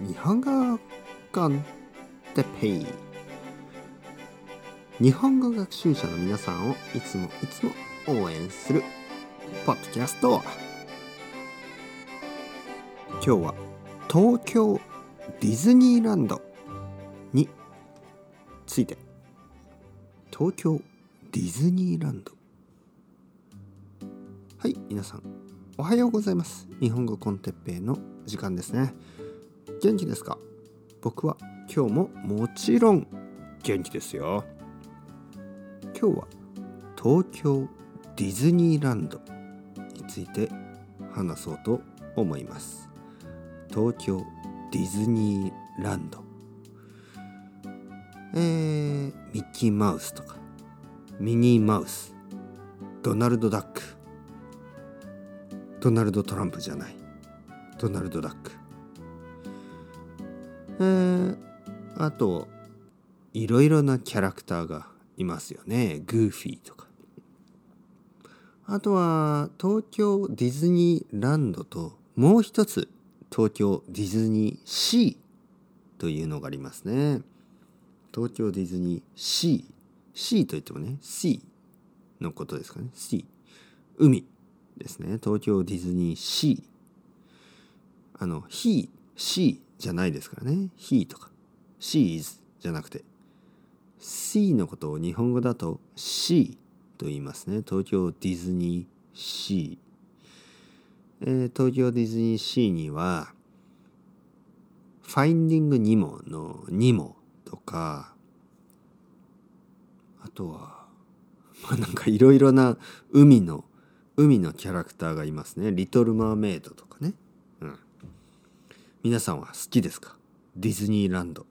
日本語コンテペイ日本語学習者の皆さんをいつもいつも応援するポッドキャスト今日は東京ディズニーランドについて東京ディズニーランド。はい皆さんおはようございます。日本語コンテッペイの時間ですね。元気ですか？僕は今日ももちろん元気ですよ。今日は東京ディズニーランドについて話そうと思います。東京ディズニーランド。えー、ミッキーマウスとかミニーマウス。ドナルド・ダック。ドナルド・トランプじゃない。ドナルド・ダック。えー、あといろいろなキャラクターがいますよね。グーフィーとか。あとは東京ディズニーランドともう一つ東京ディズニーシーというのがありますね。東京ディズニーシー。シーといってもねシーのことですかね。シー。海ですね。東京ディズニーシー。あのヒーシー。じゃないですからね。he とか she is じゃなくて C のことを日本語だと she と言いますね。東京ディズニーシー。えー、東京ディズニーシーにはファインディングニモのニモとかあとはまあなんかいろいろな海の海のキャラクターがいますね。リトル・マーメイドとかね。皆さんは好きですか？ディズニーランド。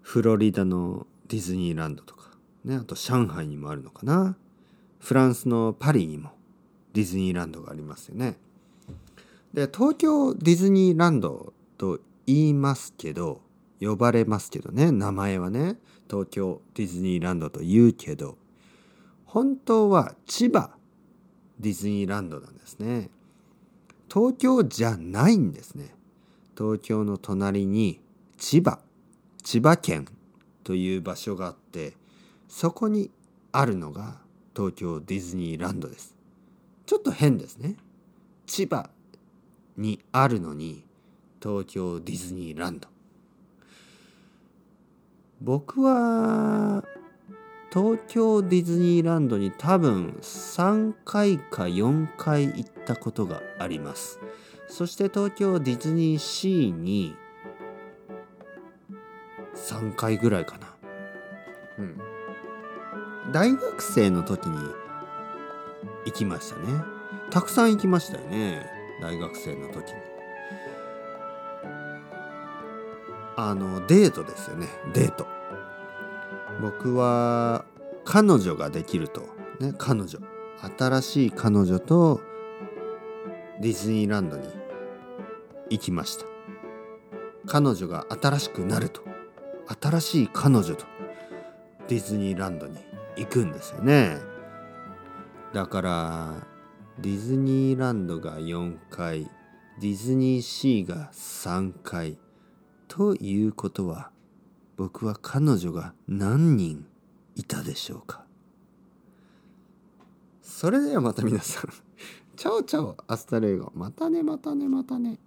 フロリダのディズニーランドとか。ねあと上海にもあるのかな？フランスのパリにもディズニーランドがありますよね。で東京ディズニーランドと言いますけど呼ばれますけどね名前はね。東京ディズニーランドと言うけど本当は千葉ディズニーランドなんですね。東京じゃないんですね。東京の隣に千葉千葉県という場所があってそこにあるのが東京ディズニーランドです。ちょっと変ですね。千葉にあるのに東京ディズニーランド。僕は東京ディズニーランドに多分3回か4回行ったことがあります。そして東京ディズニーシーに3回ぐらいかな。うん。大学生の時に行きましたね。たくさん行きましたよね大学生の時に。あのデートですよねデート。僕は彼女ができるとね彼女。新しい彼女とディズニーランドに行きました。彼女が新しくなると。新しい彼女と。ディズニーランドに行くんですよね。だからディズニーランドが4回ディズニーシーが3回。ということは僕は彼女が何人いたでしょうか。それではまた皆さん。チャオチャオ hasta luego。またねまたねまたね。